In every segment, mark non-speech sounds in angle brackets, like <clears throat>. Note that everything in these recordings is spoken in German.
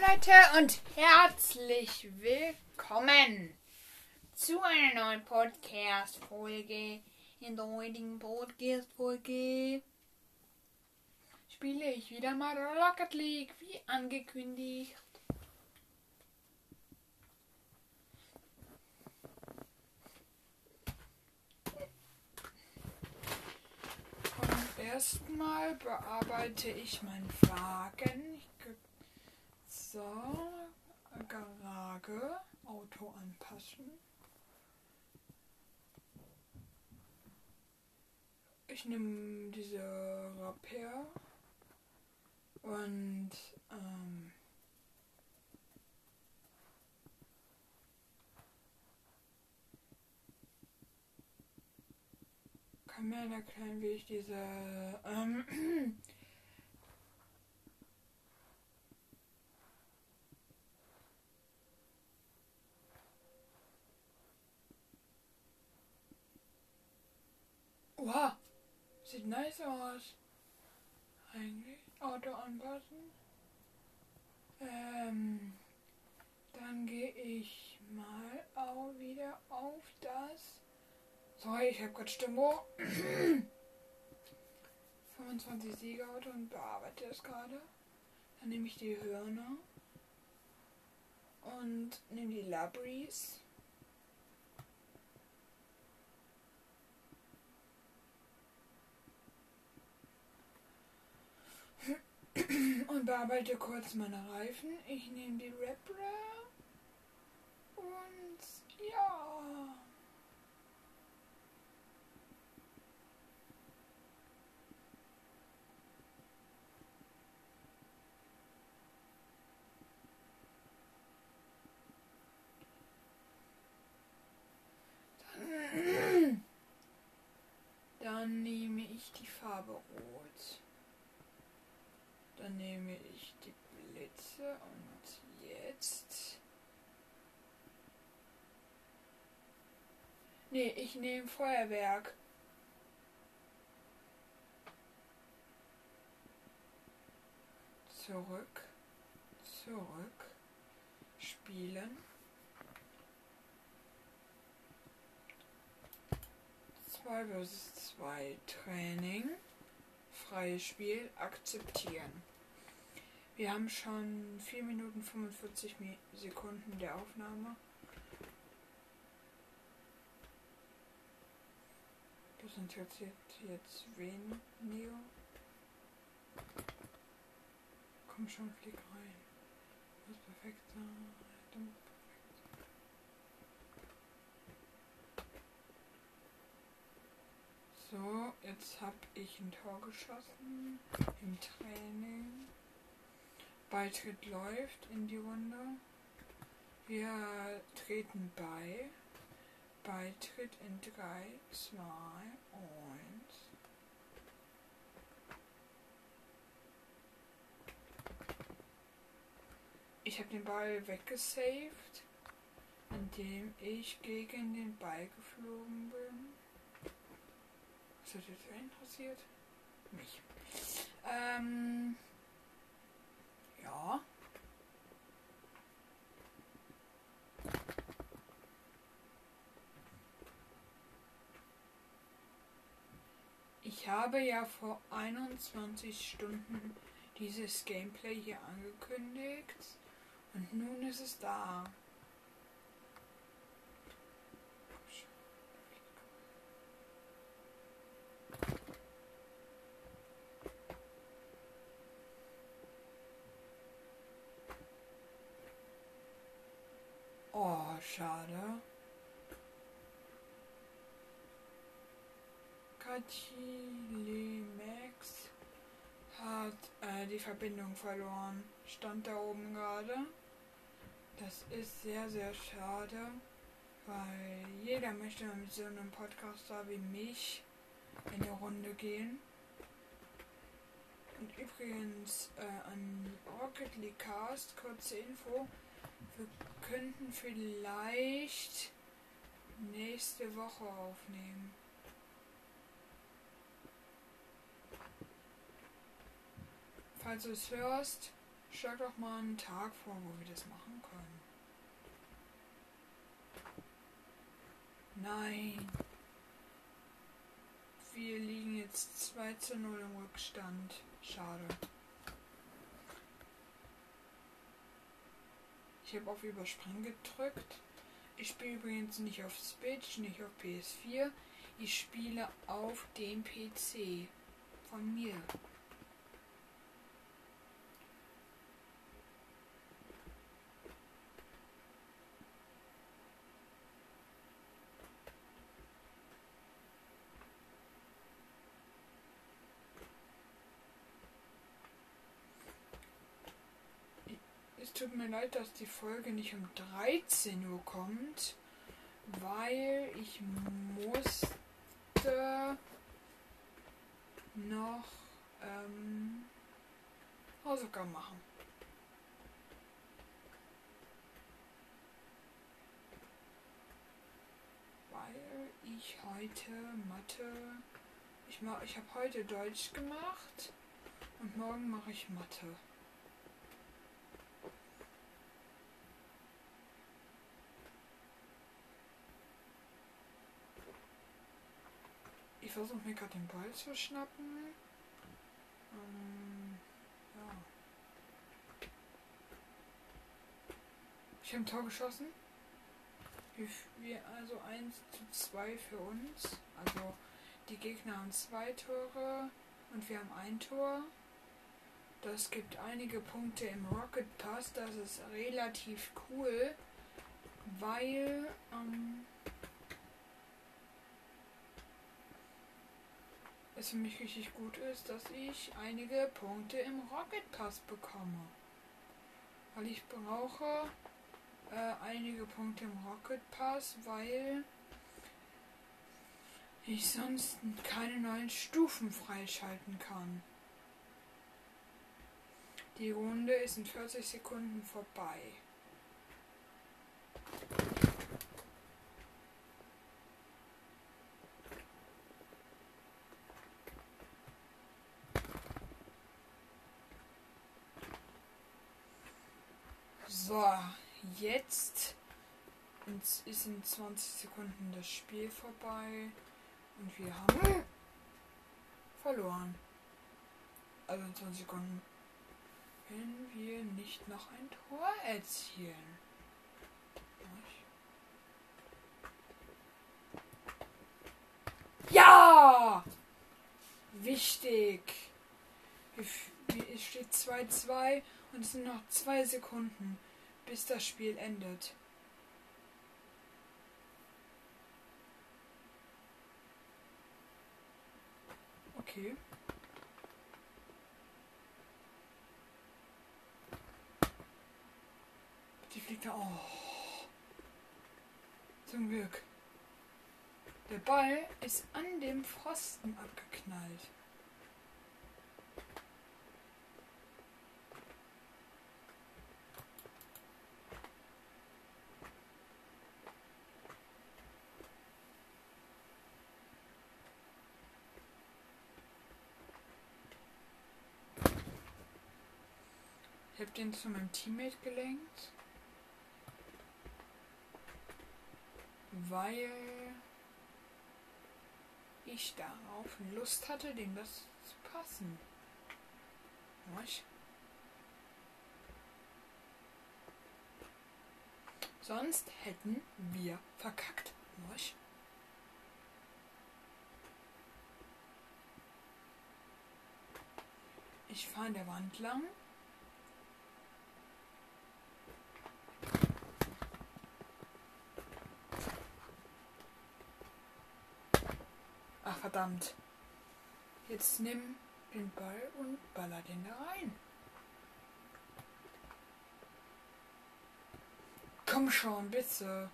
Leute und herzlich willkommen zu einer neuen Podcast-Folge. In der heutigen Podcast-Folge spiele ich wieder mal Rocket League, wie angekündigt. Und erstmal bearbeite ich meinen Wagen. So, Garage, Auto anpassen. Ich nehme diese Repair und ähm, kann mir erklären, wie ich diese ähm, <clears throat> sieht nice aus. Eigentlich Auto anpassen. Ähm, dann gehe ich mal auch wieder auf das. Sorry, ich habe gerade Stimmung. <clears throat> 25 Siegerauto und bearbeite es gerade. Dann nehme ich die Hörner und nehme die Labris. und bearbeite kurz meine Reifen. Ich nehme die Rapper und ja. Dann, dann nehme ich die Farbe Rot. Dann nehme ich die Blitze und jetzt. Nee, ich nehme Feuerwerk. Zurück. Zurück. Spielen. Zwei versus zwei Training. Freies Spiel akzeptieren. Wir haben schon 4 Minuten 45 Sekunden der Aufnahme. Interessiert jetzt wen, Neo? Komm schon, flieg rein. Das ist perfekt. So, jetzt habe ich ein Tor geschossen im Training. Beitritt läuft in die Runde. Wir treten bei. Beitritt in 3, 2, 1. Ich habe den Ball weggesaved, indem ich gegen den Ball geflogen bin. Was hat jetzt interessiert? Mich. Ähm. Ja. Ich habe ja vor 21 Stunden dieses Gameplay hier angekündigt und nun ist es da. Oh, schade. Kachilimax hat äh, die Verbindung verloren. Stand da oben gerade. Das ist sehr, sehr schade, weil jeder möchte mit so einem Podcaster wie mich in die Runde gehen. Und übrigens äh, an Rocket League Cast, kurze Info, wir könnten vielleicht nächste Woche aufnehmen. Falls du es hörst, Schlag doch mal einen Tag vor, wo wir das machen können. Nein. Wir liegen jetzt 2 zu 0 im Rückstand. Schade. Ich habe auf Überspringen gedrückt. Ich spiele übrigens nicht auf Switch, nicht auf PS4. Ich spiele auf dem PC von mir. Tut mir leid, dass die Folge nicht um 13 Uhr kommt, weil ich musste noch ähm, Hausaufgaben machen. Weil ich heute Mathe, ich, ich habe heute Deutsch gemacht und morgen mache ich Mathe. Ich versuche mir gerade den Ball zu schnappen. Ähm, ja. Ich habe ein Tor geschossen. Wir, also 1 zu 2 für uns. Also die Gegner haben zwei Tore und wir haben ein Tor. Das gibt einige Punkte im Rocket Pass. Das ist relativ cool, weil ähm, es für mich richtig gut ist, dass ich einige Punkte im Rocket Pass bekomme. Weil ich brauche äh, einige Punkte im Rocket Pass, weil ich sonst keine neuen Stufen freischalten kann. Die Runde ist in 40 Sekunden vorbei. So, jetzt ist in 20 Sekunden das Spiel vorbei und wir haben verloren. Also in 20 Sekunden. Wenn wir nicht noch ein Tor erzielen. Ja! Wichtig. Es steht 2-2 und es sind noch zwei Sekunden, bis das Spiel endet. Okay. Die fliegt da. Oh. Zum Glück. Der Ball ist an dem Pfosten abgeknallt. Ich habe den zu meinem Teammate gelenkt. Weil ich darauf Lust hatte, dem das zu passen. Was? Sonst hätten wir verkackt. Was? Ich fahre an der Wand lang. Verdammt. Jetzt nimm den Ball und baller den da rein. Komm schon, bitte.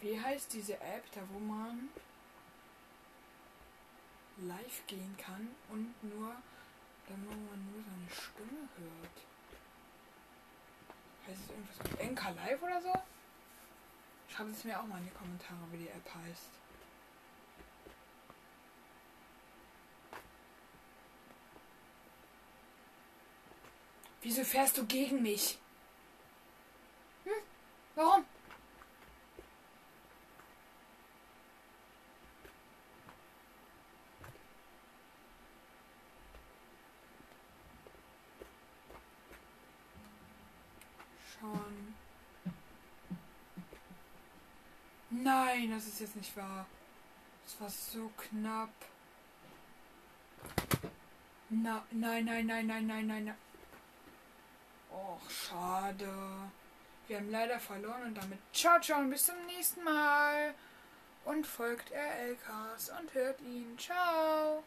Wie heißt diese App, da wo man live gehen kann und nur, dann man nur seine Stimme hört? Heißt es irgendwas mit Enka Live oder so? Schreibt es mir auch mal in die Kommentare, wie die App heißt. Wieso fährst du gegen mich? Hm? Warum? Nein, das ist jetzt nicht wahr. Das war so knapp. Na, nein, nein, nein, nein, nein, nein, nein. Och, schade. Wir haben leider verloren und damit ciao, ciao und bis zum nächsten Mal. Und folgt RLKs und hört ihn. Ciao.